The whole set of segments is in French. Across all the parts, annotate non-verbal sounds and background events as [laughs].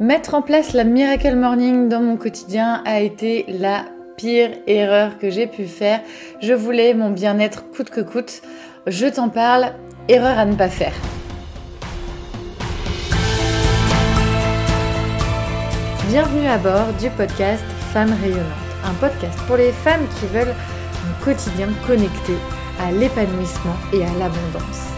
Mettre en place la Miracle Morning dans mon quotidien a été la pire erreur que j'ai pu faire. Je voulais mon bien-être coûte que coûte. Je t'en parle, erreur à ne pas faire. Bienvenue à bord du podcast Femmes rayonnantes, un podcast pour les femmes qui veulent un quotidien connecté à l'épanouissement et à l'abondance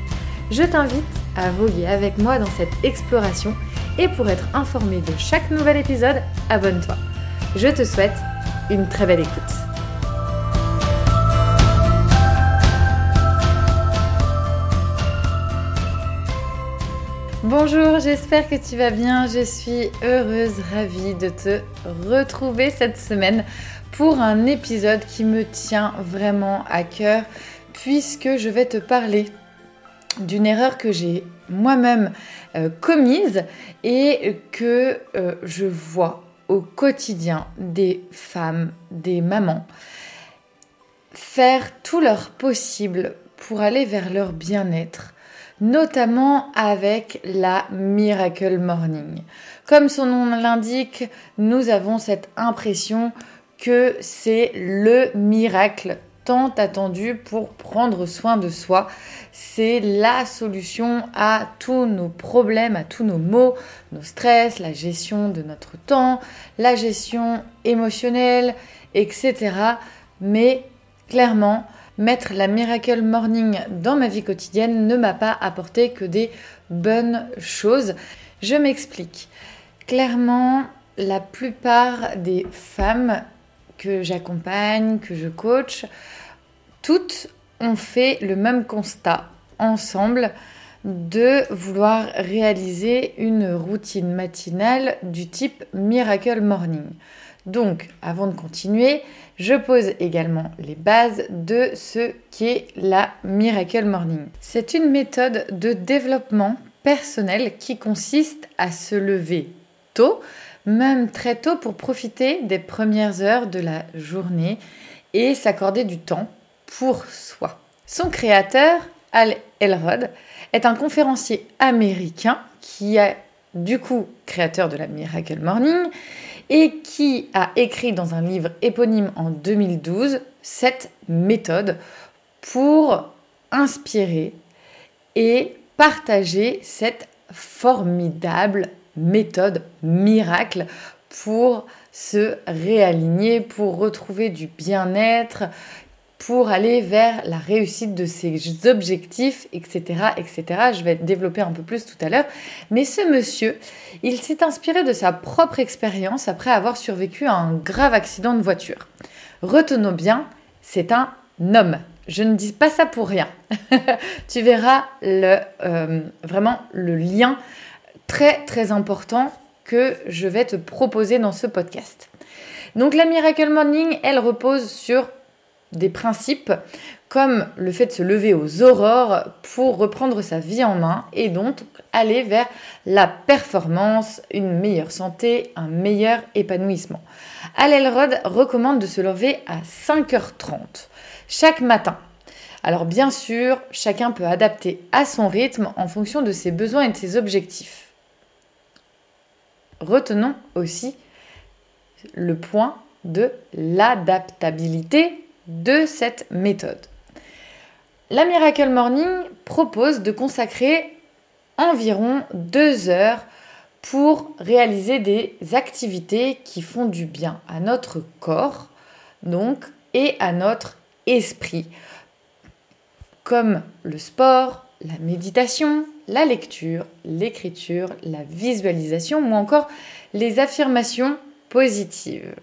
je t'invite à voguer avec moi dans cette exploration et pour être informé de chaque nouvel épisode, abonne-toi. Je te souhaite une très belle écoute. Bonjour, j'espère que tu vas bien. Je suis heureuse, ravie de te retrouver cette semaine pour un épisode qui me tient vraiment à cœur puisque je vais te parler d'une erreur que j'ai moi-même euh, commise et que euh, je vois au quotidien des femmes, des mamans, faire tout leur possible pour aller vers leur bien-être, notamment avec la Miracle Morning. Comme son nom l'indique, nous avons cette impression que c'est le miracle tant attendu pour prendre soin de soi. C'est la solution à tous nos problèmes, à tous nos maux, nos stress, la gestion de notre temps, la gestion émotionnelle, etc. Mais clairement, mettre la Miracle Morning dans ma vie quotidienne ne m'a pas apporté que des bonnes choses. Je m'explique. Clairement, la plupart des femmes que j'accompagne, que je coach, toutes ont fait le même constat ensemble de vouloir réaliser une routine matinale du type Miracle Morning. Donc, avant de continuer, je pose également les bases de ce qu'est la Miracle Morning. C'est une méthode de développement personnel qui consiste à se lever tôt, même très tôt pour profiter des premières heures de la journée et s'accorder du temps pour soi. Son créateur, Al Elrod, est un conférencier américain qui est du coup créateur de la Miracle Morning et qui a écrit dans un livre éponyme en 2012 cette méthode pour inspirer et partager cette formidable méthode miracle pour se réaligner, pour retrouver du bien-être, pour aller vers la réussite de ses objectifs, etc., etc. Je vais développer un peu plus tout à l'heure. Mais ce monsieur, il s'est inspiré de sa propre expérience après avoir survécu à un grave accident de voiture. Retenons bien, c'est un homme. Je ne dis pas ça pour rien. [laughs] tu verras le, euh, vraiment le lien très très important que je vais te proposer dans ce podcast. Donc la Miracle Morning, elle repose sur des principes comme le fait de se lever aux aurores pour reprendre sa vie en main et donc aller vers la performance, une meilleure santé, un meilleur épanouissement. Al Elrod recommande de se lever à 5h30 chaque matin. Alors bien sûr, chacun peut adapter à son rythme en fonction de ses besoins et de ses objectifs retenons aussi le point de l'adaptabilité de cette méthode. La Miracle Morning propose de consacrer environ deux heures pour réaliser des activités qui font du bien à notre corps donc et à notre esprit comme le sport, la méditation, la lecture, l'écriture, la visualisation ou encore les affirmations positives.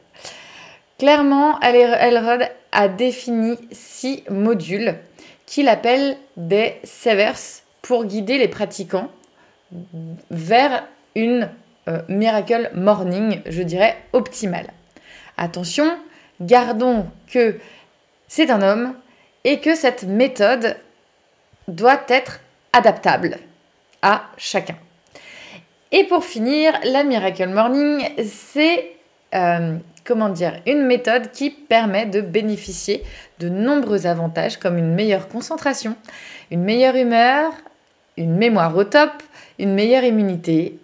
Clairement, Elrod a défini six modules qu'il appelle des severs pour guider les pratiquants vers une euh, Miracle Morning, je dirais optimal. Attention, gardons que c'est un homme et que cette méthode doit être adaptable à chacun. Et pour finir, la Miracle Morning, c'est euh, comment dire une méthode qui permet de bénéficier de nombreux avantages comme une meilleure concentration, une meilleure humeur, une mémoire au top, une meilleure immunité,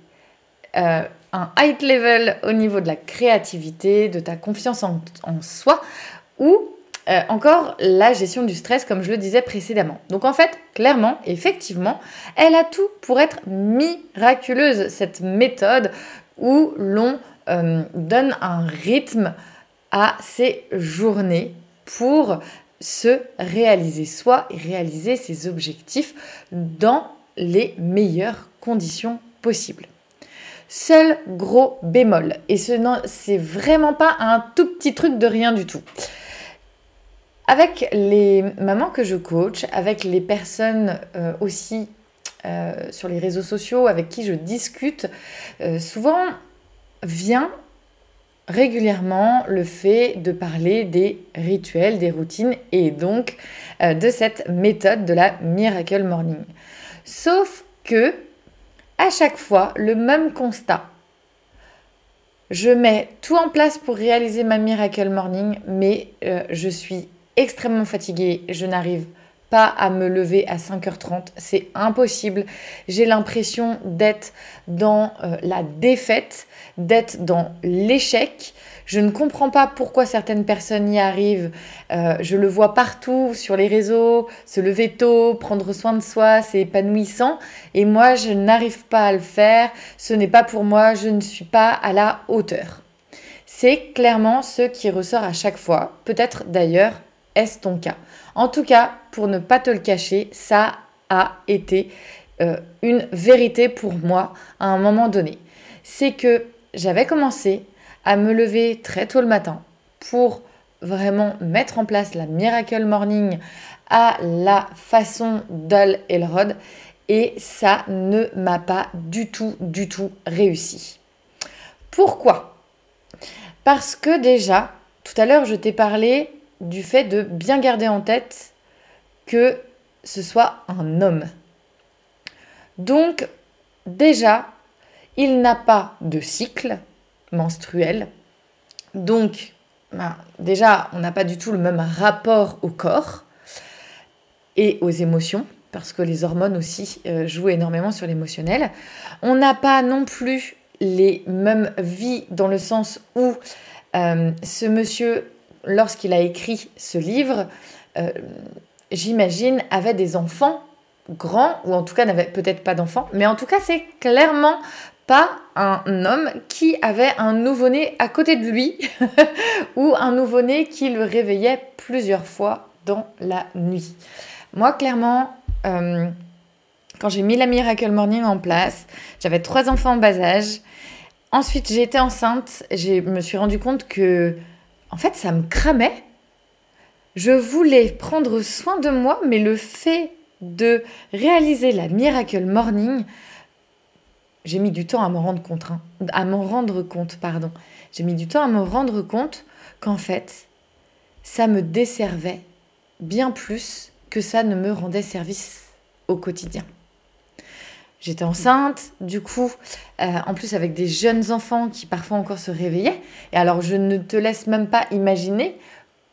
euh, un high level au niveau de la créativité, de ta confiance en, soi ou euh, encore la gestion du stress comme je le disais précédemment. Donc en fait, clairement, effectivement, elle a tout pour être miraculeuse, cette méthode où l'on euh, donne un rythme à ses journées pour se réaliser soi et réaliser ses objectifs dans les meilleures conditions possibles. Seul gros bémol, et ce c'est vraiment pas un tout petit truc de rien du tout. Avec les mamans que je coach, avec les personnes euh, aussi euh, sur les réseaux sociaux avec qui je discute, souvent vient régulièrement le fait de parler des rituels, des routines et donc de cette méthode de la Miracle Morning. Sauf que à chaque fois le même constat. Je mets tout en place pour réaliser ma Miracle Morning, mais euh, je suis extrêmement fatiguée, je n'arrive pas à me lever à 5h30, c'est impossible. J'ai l'impression d'être dans euh, la défaite, d'être dans l'échec. Je ne comprends pas pourquoi certaines personnes y arrivent. Euh, je le vois partout sur les réseaux, se lever tôt, prendre soin de soi, c'est épanouissant. Et moi, je n'arrive pas à le faire. Ce n'est pas pour moi, je ne suis pas à la hauteur. C'est clairement ce qui ressort à chaque fois. Peut-être d'ailleurs est-ce ton cas? En tout cas, pour ne pas te le cacher, ça a été euh, une vérité pour moi à un moment donné. C'est que j'avais commencé à me lever très tôt le matin pour vraiment mettre en place la Miracle Morning à la façon d'Al Elrod et ça ne m'a pas du tout, du tout réussi. Pourquoi? Parce que déjà, tout à l'heure, je t'ai parlé du fait de bien garder en tête que ce soit un homme. Donc, déjà, il n'a pas de cycle, menstruelle. Donc, ben, déjà, on n'a pas du tout le même rapport au corps et aux émotions, parce que les hormones aussi euh, jouent énormément sur l'émotionnel. On n'a pas non plus les mêmes vies dans le sens où euh, ce monsieur, lorsqu'il a écrit ce livre, euh, j'imagine, avait des enfants grands, ou en tout cas n'avait peut-être pas d'enfants, mais en tout cas c'est clairement pas un homme qui avait un nouveau-né à côté de lui [laughs] ou un nouveau-né qui le réveillait plusieurs fois dans la nuit. Moi, clairement, euh, quand j'ai mis la Miracle Morning en place, j'avais trois enfants en bas âge. Ensuite, j'ai été enceinte. Je me suis rendu compte que, en fait, ça me cramait. Je voulais prendre soin de moi, mais le fait de réaliser la Miracle Morning, j'ai mis du temps à m'en rendre compte, hein. rendre compte, pardon. J'ai mis du temps à me rendre compte qu'en fait, ça me desservait bien plus que ça ne me rendait service au quotidien. J'étais enceinte, du coup, euh, en plus avec des jeunes enfants qui parfois encore se réveillaient. Et alors, je ne te laisse même pas imaginer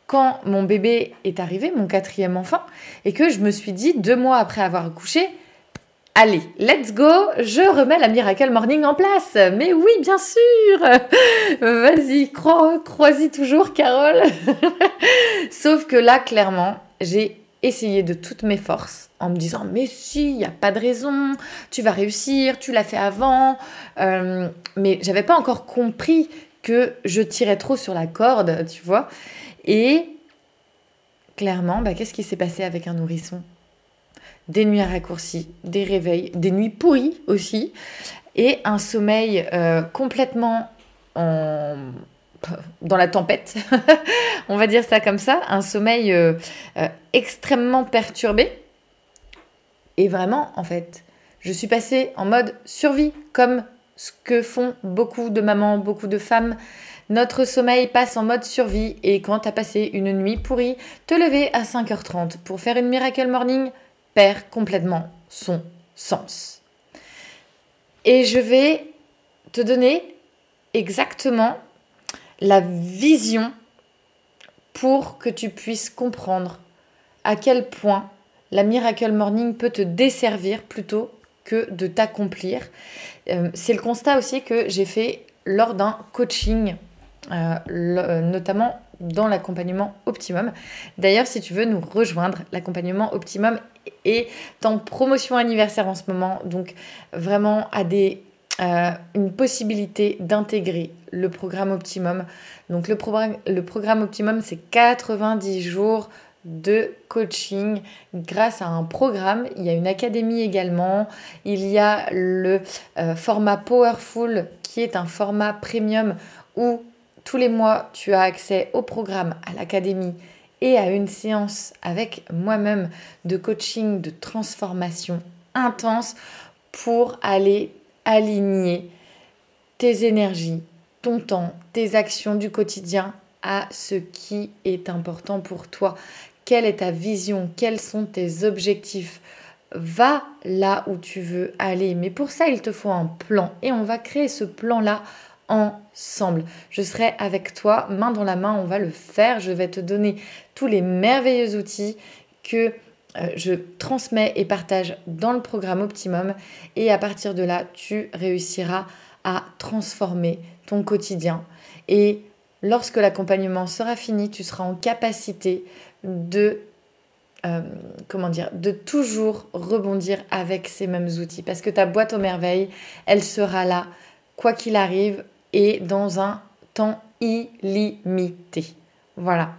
quand mon bébé est arrivé, mon quatrième enfant, et que je me suis dit, deux mois après avoir accouché, Allez, let's go, je remets la Miracle Morning en place. Mais oui, bien sûr. [laughs] Vas-y, crois-y toujours, Carole. [laughs] Sauf que là, clairement, j'ai essayé de toutes mes forces en me disant mais si, il n'y a pas de raison, tu vas réussir, tu l'as fait avant. Euh, mais j'avais pas encore compris que je tirais trop sur la corde, tu vois. Et clairement, bah, qu'est-ce qui s'est passé avec un nourrisson? Des nuits raccourcies, des réveils, des nuits pourries aussi, et un sommeil euh, complètement [laughs] dans la tempête, [laughs] on va dire ça comme ça, un sommeil euh, euh, extrêmement perturbé. Et vraiment, en fait, je suis passée en mode survie, comme ce que font beaucoup de mamans, beaucoup de femmes. Notre sommeil passe en mode survie et quand tu as passé une nuit pourrie, te lever à 5h30 pour faire une miracle morning perd complètement son sens. Et je vais te donner exactement la vision pour que tu puisses comprendre à quel point la Miracle Morning peut te desservir plutôt que de t'accomplir. Euh, c'est le constat aussi que j'ai fait lors d'un coaching, euh, notamment dans l'accompagnement optimum. D'ailleurs, si tu veux nous rejoindre, l'accompagnement optimum est en promotion anniversaire en ce moment, donc vraiment à des une possibilité d'intégrer le programme Optimum. Donc le, programme, le programme Optimum, c'est 90 jours de coaching grâce à un programme. Il y a une académie également. Il y a le euh, format Powerful qui est un format premium où tous les mois tu as accès au programme, à l'académie et à une séance avec moi-même de coaching, de transformation intense pour aller aligner tes énergies, ton temps, tes actions du quotidien à ce qui est important pour toi. Quelle est ta vision? Quels sont tes objectifs? Va là où tu veux aller. Mais pour ça, il te faut un plan. Et on va créer ce plan-là ensemble. Je serai avec toi, main dans la main, on va le faire. Je vais te donner tous les merveilleux outils que je transmets et partage dans le programme Optimum. Et à partir de là, tu réussiras à transformer ton quotidien. Et lorsque l'accompagnement sera fini, tu seras en capacité de euh, comment dire, de toujours rebondir avec ces mêmes outils. Parce que ta boîte aux merveilles, elle sera là, quoi qu'il arrive, et dans un temps illimité. Voilà.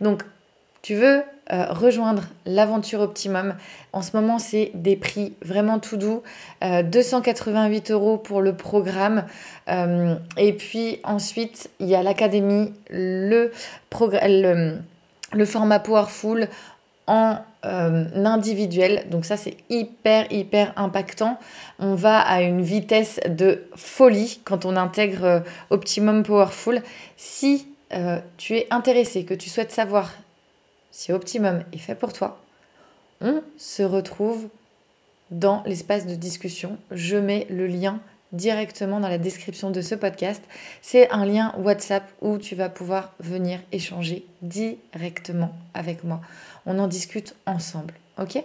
Donc, tu veux euh, rejoindre l'aventure Optimum. En ce moment, c'est des prix vraiment tout doux. 288 euh, euros pour le programme. et puis ensuite, il y a l'académie, le, le le format Powerful en euh, individuel. Donc ça, c'est hyper, hyper impactant. On va à une vitesse de folie quand on intègre euh, Optimum Powerful. Si euh, tu es intéressé, que tu souhaites savoir si Optimum est fait pour toi, on se retrouve dans l'espace de discussion. Je mets le lien directement dans la description de ce podcast. C'est un lien WhatsApp où tu vas pouvoir venir échanger directement avec moi. On en discute ensemble, ok?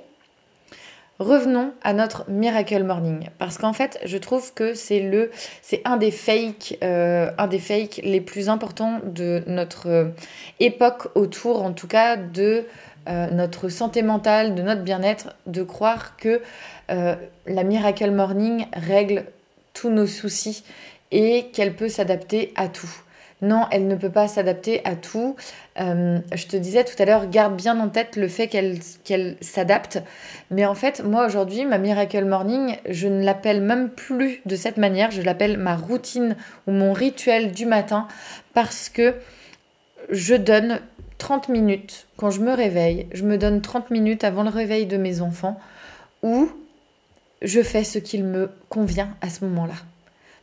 Revenons à notre Miracle Morning parce qu'en fait, je trouve que c'est le, c'est un des fakes, euh, un des fakes les plus importants de notre euh, époque autour, en tout cas de euh, notre santé mentale, de notre bien-être, de croire que la Miracle Morning règle tous nos soucis et qu'elle peut s'adapter à tout. Non, elle ne peut pas s'adapter à tout. Euh, je te disais tout à l'heure, garde bien en tête le fait qu'elle s'adapte. Mais en fait, moi aujourd'hui, ma Miracle Morning, je ne l'appelle même plus de cette manière. Je l'appelle ma routine ou mon rituel du matin parce que je donne 30 minutes quand je me réveille. Je me donne 30 minutes avant le réveil de mes enfants où je fais ce qu'il me convient à ce moment-là.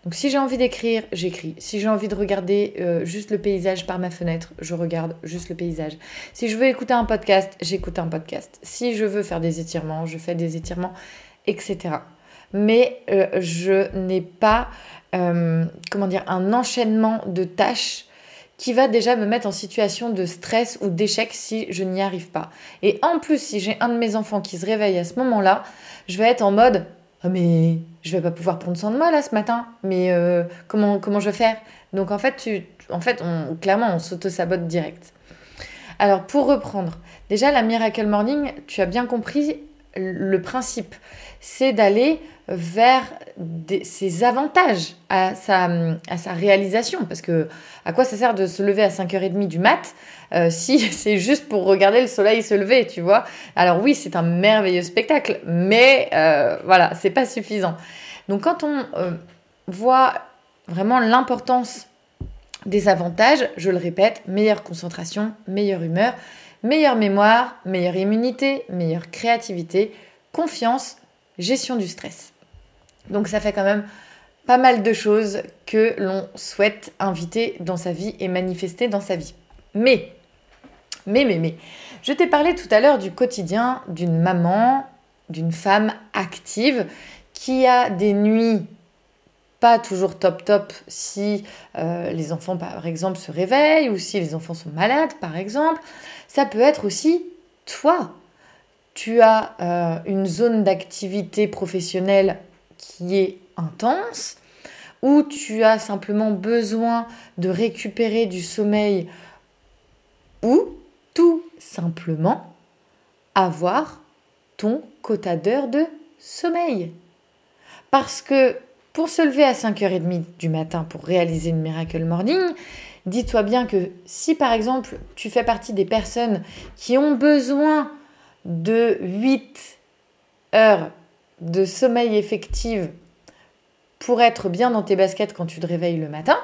Donc si j'ai envie d'écrire, j'écris. Si j'ai envie de regarder euh, juste le paysage par ma fenêtre, je regarde juste le paysage. Si je veux écouter un podcast, j'écoute un podcast. Si je veux faire des étirements, je fais des étirements, etc. Mais euh, je n'ai pas, euh, comment dire, un enchaînement de tâches qui va déjà me mettre en situation de stress ou d'échec si je n'y arrive pas. Et en plus, si j'ai un de mes enfants qui se réveille à ce moment-là, je vais être en mode oh mais je vais pas pouvoir prendre soin de moi là ce matin, mais euh, comment, comment je vais faire? Donc en fait, tu, en fait on, clairement, on s'auto-sabote direct. Alors pour reprendre, déjà la Miracle Morning, tu as bien compris le principe, c'est d'aller vers ses avantages à sa, à sa réalisation. Parce que à quoi ça sert de se lever à 5h30 du mat euh, [laughs] si c'est juste pour regarder le soleil se lever, tu vois? Alors oui, c'est un merveilleux spectacle, mais euh, voilà, c'est pas suffisant. Donc quand on euh, voit vraiment l'importance des avantages, je le répète, meilleure concentration, meilleure humeur, meilleure mémoire, meilleure immunité, meilleure créativité, confiance, gestion du stress. Donc ça fait quand même pas mal de choses que l'on souhaite inviter dans sa vie et manifester dans sa vie. Mais, mais, mais, mais, je t'ai parlé tout à l'heure du quotidien d'une maman, d'une femme active qui a des nuits pas toujours top top si euh, les enfants par exemple se réveillent ou si les enfants sont malades par exemple. Ça peut être aussi toi. Tu as euh, une zone d'activité professionnelle est intense ou tu as simplement besoin de récupérer du sommeil ou tout simplement avoir ton quota d'heures de sommeil. Parce que pour se lever à 5h30 du matin pour réaliser une Miracle Morning, dis-toi bien que si par exemple tu fais partie des personnes qui ont besoin de 8 heures de sommeil effective pour être bien dans tes baskets quand tu te réveilles le matin,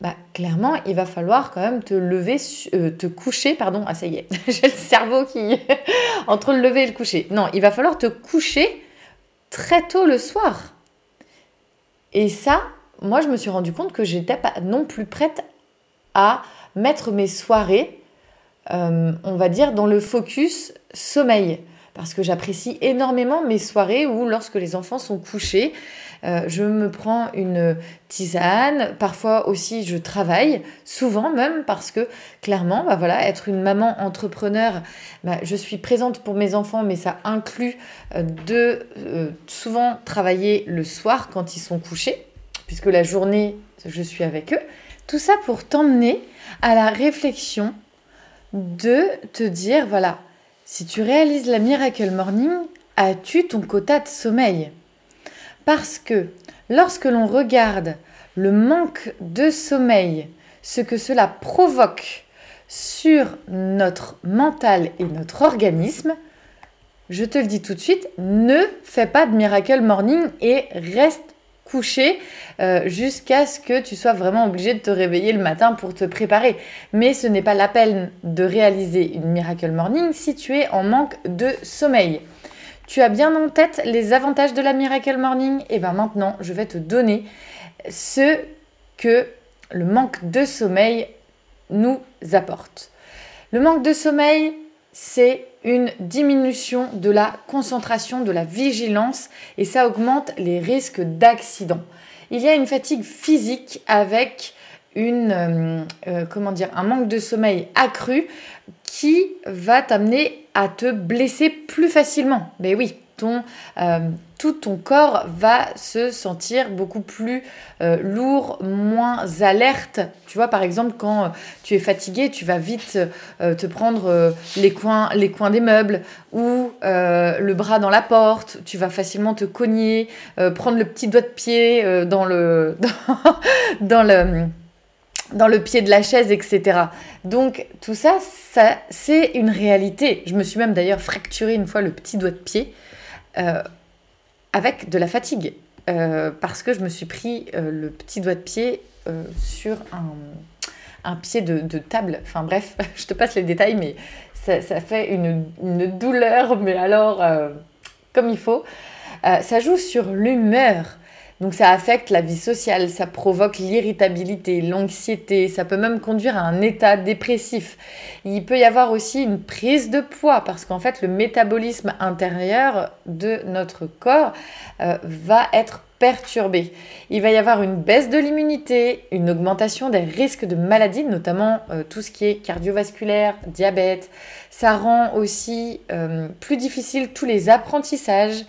bah, clairement, il va falloir quand même te lever, euh, te coucher, pardon, ah ça y est, [laughs] j'ai le cerveau qui [laughs] entre le lever et le coucher. Non, il va falloir te coucher très tôt le soir. Et ça, moi, je me suis rendu compte que j'étais pas non plus prête à mettre mes soirées, euh, on va dire, dans le focus sommeil. Parce que j'apprécie énormément mes soirées où, lorsque les enfants sont couchés, euh, je me prends une tisane. Parfois aussi, je travaille, souvent même, parce que clairement, bah voilà, être une maman entrepreneur, bah, je suis présente pour mes enfants, mais ça inclut euh, de euh, souvent travailler le soir quand ils sont couchés, puisque la journée, je suis avec eux. Tout ça pour t'emmener à la réflexion de te dire, voilà, si tu réalises la Miracle Morning, as-tu ton quota de sommeil? Parce que lorsque l'on regarde le manque de sommeil, ce que cela provoque sur notre mental et notre organisme, je te le dis tout de suite, ne fais pas de miracle morning et reste couché euh, jusqu'à ce que tu sois vraiment obligé de te réveiller le matin pour te préparer. Mais ce n'est pas la peine de réaliser une miracle morning si tu es en manque de sommeil. Tu as bien en tête les avantages de la Miracle Morning? Et bien maintenant, je vais te donner ce que le manque de sommeil nous apporte. Le manque de sommeil, c'est une diminution de la concentration, de la vigilance et ça augmente les risques d'accident. Il y a une fatigue physique avec une, euh, euh, comment dire, un manque de sommeil accru qui va t'amener à te blesser plus facilement. Mais oui, euh, tout ton corps va se sentir beaucoup plus euh, lourd, moins alerte. Tu vois, par exemple, quand tu es fatigué, tu vas vite euh, te prendre les, coins, les coins des meubles ou le bras dans la porte. Tu vas facilement te cogner, prendre le petit doigt de pied dans le... [laughs] dans le dans le pied de la chaise, etc. Donc tout ça, ça c'est une réalité. Je me suis même d'ailleurs fracturé une fois le petit doigt de pied euh, avec de la fatigue. Euh, parce que je me suis pris euh, le petit doigt de pied sur un, pied de, table. Enfin bref, [laughs] je te passe les détails, mais ça, fait une, une, douleur, mais alors comme il faut. ça joue sur l'humeur. Donc ça affecte la vie sociale, ça provoque l'irritabilité, l'anxiété, ça peut même conduire à un état dépressif. Il peut y avoir aussi une prise de poids parce qu'en fait le métabolisme intérieur de notre corps euh, va être perturbé. Il va y avoir une baisse de l'immunité, une augmentation des risques de maladies, notamment euh, tout ce qui est cardiovasculaire, diabète. Ça rend aussi euh, plus difficile tous les apprentissages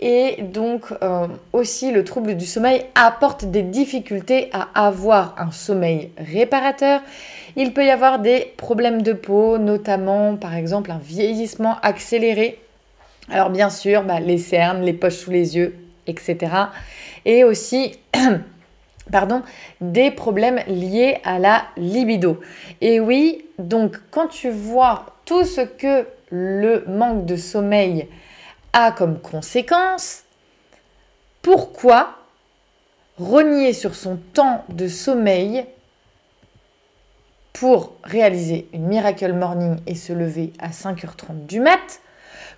et donc euh, aussi le trouble du sommeil apporte des difficultés à avoir un sommeil réparateur. Il peut y avoir des problèmes de peau, notamment par exemple un vieillissement accéléré. Alors bien sûr, bah, les cernes, les poches sous les yeux, etc. Et aussi... [coughs] pardon, des problèmes liés à la libido. Et oui, donc quand tu vois tout ce que le manque de sommeil a comme conséquence pourquoi renier sur son temps de sommeil pour réaliser une Miracle Morning et se lever à 5h30 du mat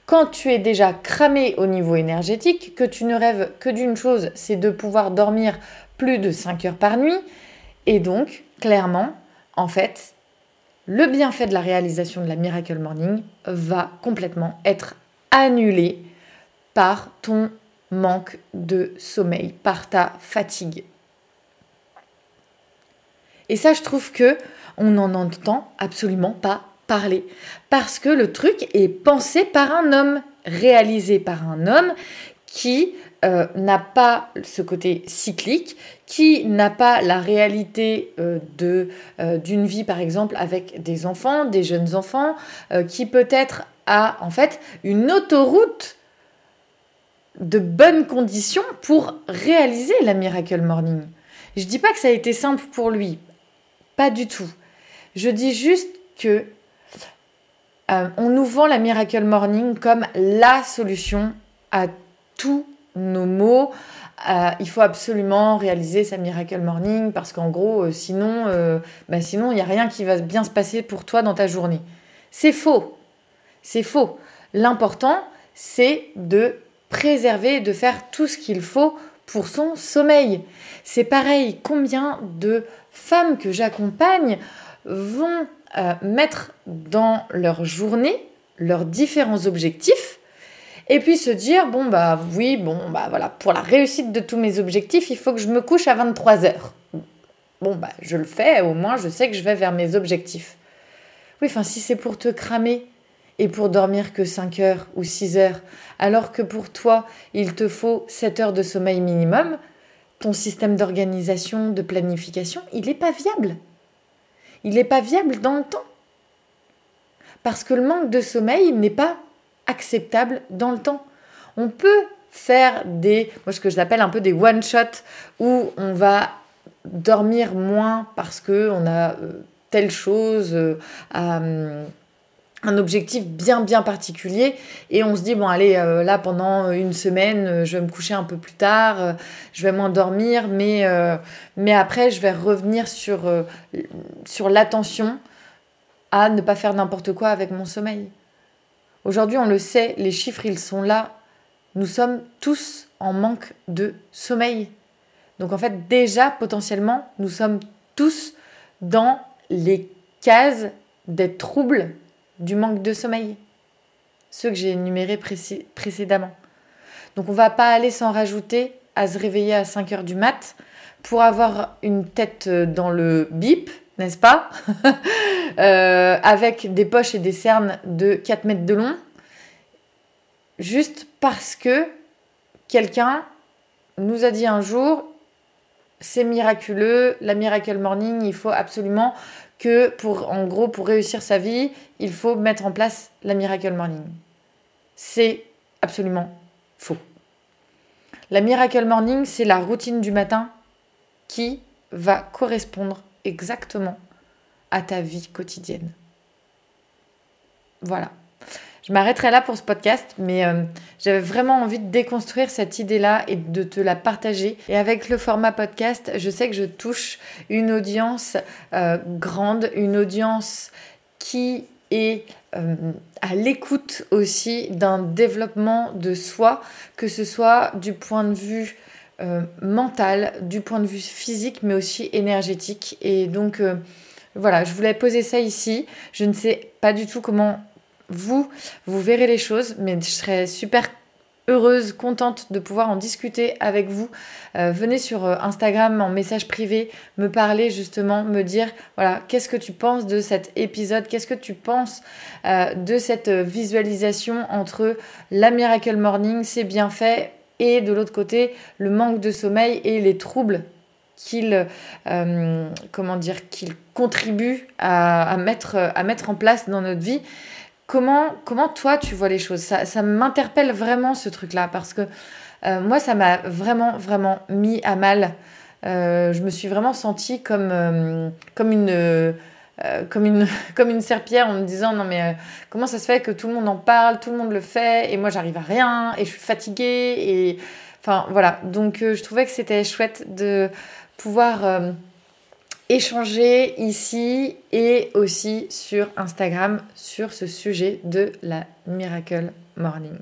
Quand tu es déjà cramé au niveau énergétique, que tu ne rêves que d'une chose, c'est de pouvoir dormir plus de 5 heures par nuit, et donc, clairement, en fait, le bienfait de la réalisation de la Miracle Morning va complètement être annulé par ton manque de sommeil, par ta fatigue. Et ça, je trouve que on n'en entend absolument pas parler. Parce que le truc est pensé par un homme, réalisé par un homme qui euh, n'a pas ce côté cyclique, qui n'a pas la réalité euh, de euh, d'une vie par exemple avec des enfants, des jeunes enfants, qui peut-être en fait une autoroute de bonnes conditions pour réaliser la Miracle Morning. Je dis pas que ça a été simple pour lui, pas du tout. Je dis juste que euh, on nous vend la Miracle Morning comme la solution à tous nos maux. Euh, il faut absolument réaliser sa Miracle Morning parce qu'en gros, euh, sinon, bah, sinon, il n'y a rien qui va bien se passer pour toi dans ta journée. C'est faux. C'est faux. L'important, c'est de préserver, de faire tout ce qu'il faut pour son sommeil. C'est pareil, combien de femmes que j'accompagne vont euh, mettre dans leur journée leurs différents objectifs et puis se dire bon bah oui bon bah voilà pour la réussite de tous mes objectifs il faut que je me couche à 23 heures bon bah je le fais au moins je sais que je vais vers mes objectifs oui enfin si c'est pour te cramer et pour dormir que 5 heures ou 6 heures alors que pour toi il te faut 7 heures de sommeil minimum ton système d'organisation de planification il n'est pas viable il n'est pas viable dans le temps. Parce que le manque de sommeil n'est pas acceptable dans le temps. On peut faire des, moi ce que j'appelle un peu des one-shots, où on va dormir moins parce qu'on a euh, telle chose euh, à un objectif bien bien particulier. Et on se dit bon allez euh, là pendant une semaine euh, je vais me coucher un peu plus tard euh, je vais m'endormir mais mais après je vais revenir sur sur l'attention à ne pas faire n'importe quoi avec mon sommeil. Aujourd'hui on le sait les chiffres ils sont là. Nous sommes tous en manque de sommeil. Donc en fait déjà potentiellement nous sommes tous dans les cases des troubles du manque de sommeil, ceux que j'ai énumérés précédemment. Donc on va pas aller s'en rajouter à se réveiller à 5 heures du mat pour avoir une tête euh, dans le bip, n'est-ce pas [laughs] euh, Avec des poches et des cernes de 4 mètres de long, juste parce que quelqu'un nous a dit un jour, c'est miraculeux, la Miracle Morning, il faut absolument que pour, en gros, pour réussir sa vie, il faut mettre en place la Miracle Morning. C'est absolument faux. La Miracle Morning, c'est la routine du matin qui va correspondre exactement à ta vie quotidienne. Voilà. Je m'arrêterai là pour ce podcast, mais euh, j'avais vraiment envie de déconstruire cette idée-là et de te la partager. Et avec le format podcast, je sais que je touche une audience euh, grande, une audience qui est euh, à l'écoute aussi d'un développement de soi, que ce soit du point de vue mental, du point de vue physique, mais aussi énergétique. Et donc, voilà, je voulais poser ça ici. Je ne sais pas du tout comment vous, vous verrez les choses, mais je serais super heureuse, contente de pouvoir en discuter avec vous. Euh, venez sur euh, Instagram en message privé, me parler justement, me dire voilà, qu'est-ce que tu penses de cet épisode, qu'est-ce que tu penses euh, de cette visualisation entre la Miracle Morning, ses bienfaits, et de l'autre côté, le manque de sommeil et les troubles qu'il comment dire qu'il contribue à, mettre, à mettre en place dans notre vie? Comment, comment toi tu vois les choses? Ça, m'interpelle vraiment ce truc-là parce que euh, moi ça m'a vraiment vraiment mis à mal. Euh, je me suis vraiment sentie comme, euh, comme une... comme une, [laughs] comme une serpillère en me disant non mais comment ça se fait que tout le monde en parle, tout le monde le fait et moi j'arrive à rien et je suis fatiguée et enfin voilà donc je trouvais que c'était chouette de pouvoir échanger ici et aussi sur Instagram sur ce sujet de la Miracle Morning.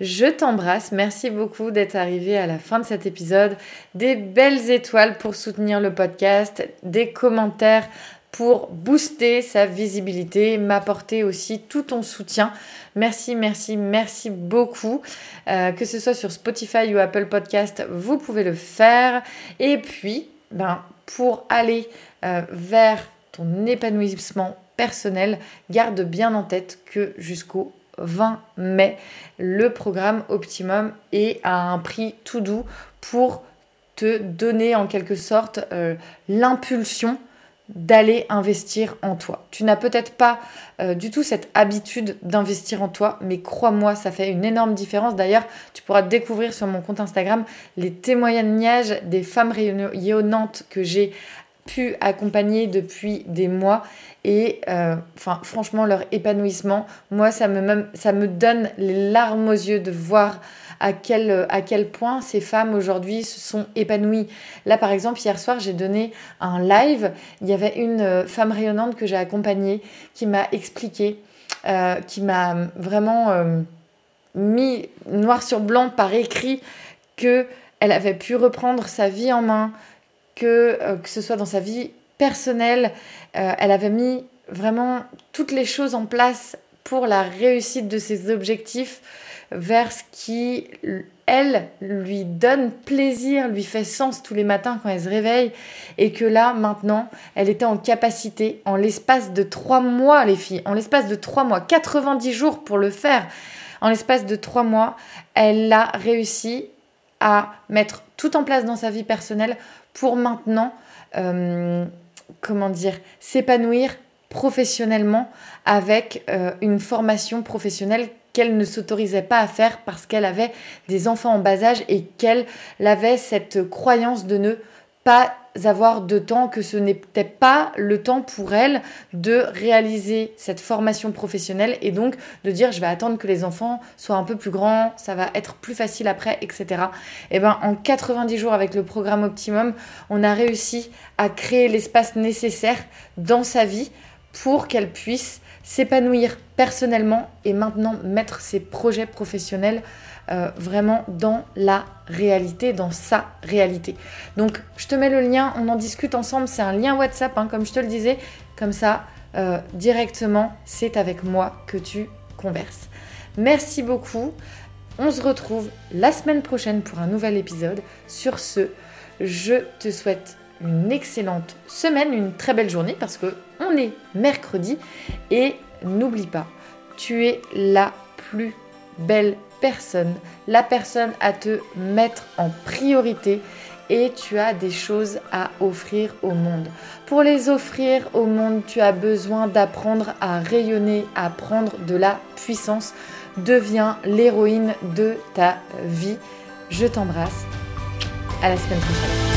Je t'embrasse, merci beaucoup d'être arrivé à la fin de cet épisode. Des belles étoiles pour soutenir le podcast, des commentaires pour booster sa visibilité, m'apporter aussi tout ton soutien. Merci, merci, merci beaucoup. Euh, que ce soit sur Spotify ou Apple Podcast, vous pouvez le faire. Et puis, ben, pour aller euh, vers ton épanouissement personnel, garde bien en tête que jusqu'au 20 mai, le programme Optimum est à un prix tout doux pour te donner en quelque sorte euh, l'impulsion d'aller investir en toi. Tu n'as peut-être pas euh, du tout cette habitude d'investir en toi, mais crois-moi, ça fait une énorme différence. D'ailleurs, tu pourras découvrir sur mon compte Instagram les témoignages des femmes rayonnantes que j'ai pu accompagner depuis des mois et euh, franchement leur épanouissement moi ça me ça me donne les larmes aux yeux de voir à quel, à quel point ces femmes aujourd'hui se sont épanouies. Là, par exemple, hier soir, j'ai donné un live. Il y avait une euh, femme rayonnante que j'ai accompagnée qui m'a expliqué, euh, qui m'a vraiment euh, mis noir sur blanc par écrit que elle avait pu reprendre sa vie en main, que, que ce soit dans sa vie personnelle, elle avait mis vraiment toutes les choses en place pour la réussite de ses objectifs vers ce qui, elle, lui donne plaisir, lui fait sens tous les matins quand elle se réveille, et que là, maintenant, elle était en capacité, en l'espace de trois mois, les filles, en l'espace de trois mois, 90 jours pour le faire, en l'espace de trois mois, elle a réussi à mettre tout en place dans sa vie personnelle pour maintenant, euh, comment dire, s'épanouir professionnellement avec euh, une formation professionnelle qu'elle ne s'autorisait pas à faire parce qu'elle avait des enfants en bas âge et qu'elle avait cette croyance de ne pas avoir de temps, que ce n'était pas le temps pour elle de réaliser cette formation professionnelle et donc de dire je vais attendre que les enfants soient un peu plus grands, ça va être plus facile après, etc. Et eh ben en 90 jours avec le programme Optimum, on a réussi à créer l'espace nécessaire dans sa vie pour qu'elle puisse s'épanouir personnellement et maintenant mettre ses projets professionnels euh, vraiment dans la réalité, dans sa réalité. Donc je te mets le lien, on en discute ensemble, c'est un lien WhatsApp, hein, comme je te le disais, comme ça euh, directement c'est avec moi que tu converses. Merci beaucoup, on se retrouve la semaine prochaine pour un nouvel épisode. Sur ce, je te souhaite une excellente semaine, une très belle journée parce que on est mercredi et n'oublie pas, tu es la plus belle personne, la personne à te mettre en priorité et tu as des choses à offrir au monde. Pour les offrir au monde, tu as besoin d'apprendre à rayonner, à prendre de la puissance. Deviens l'héroïne de ta vie. Je t'embrasse. À la semaine prochaine.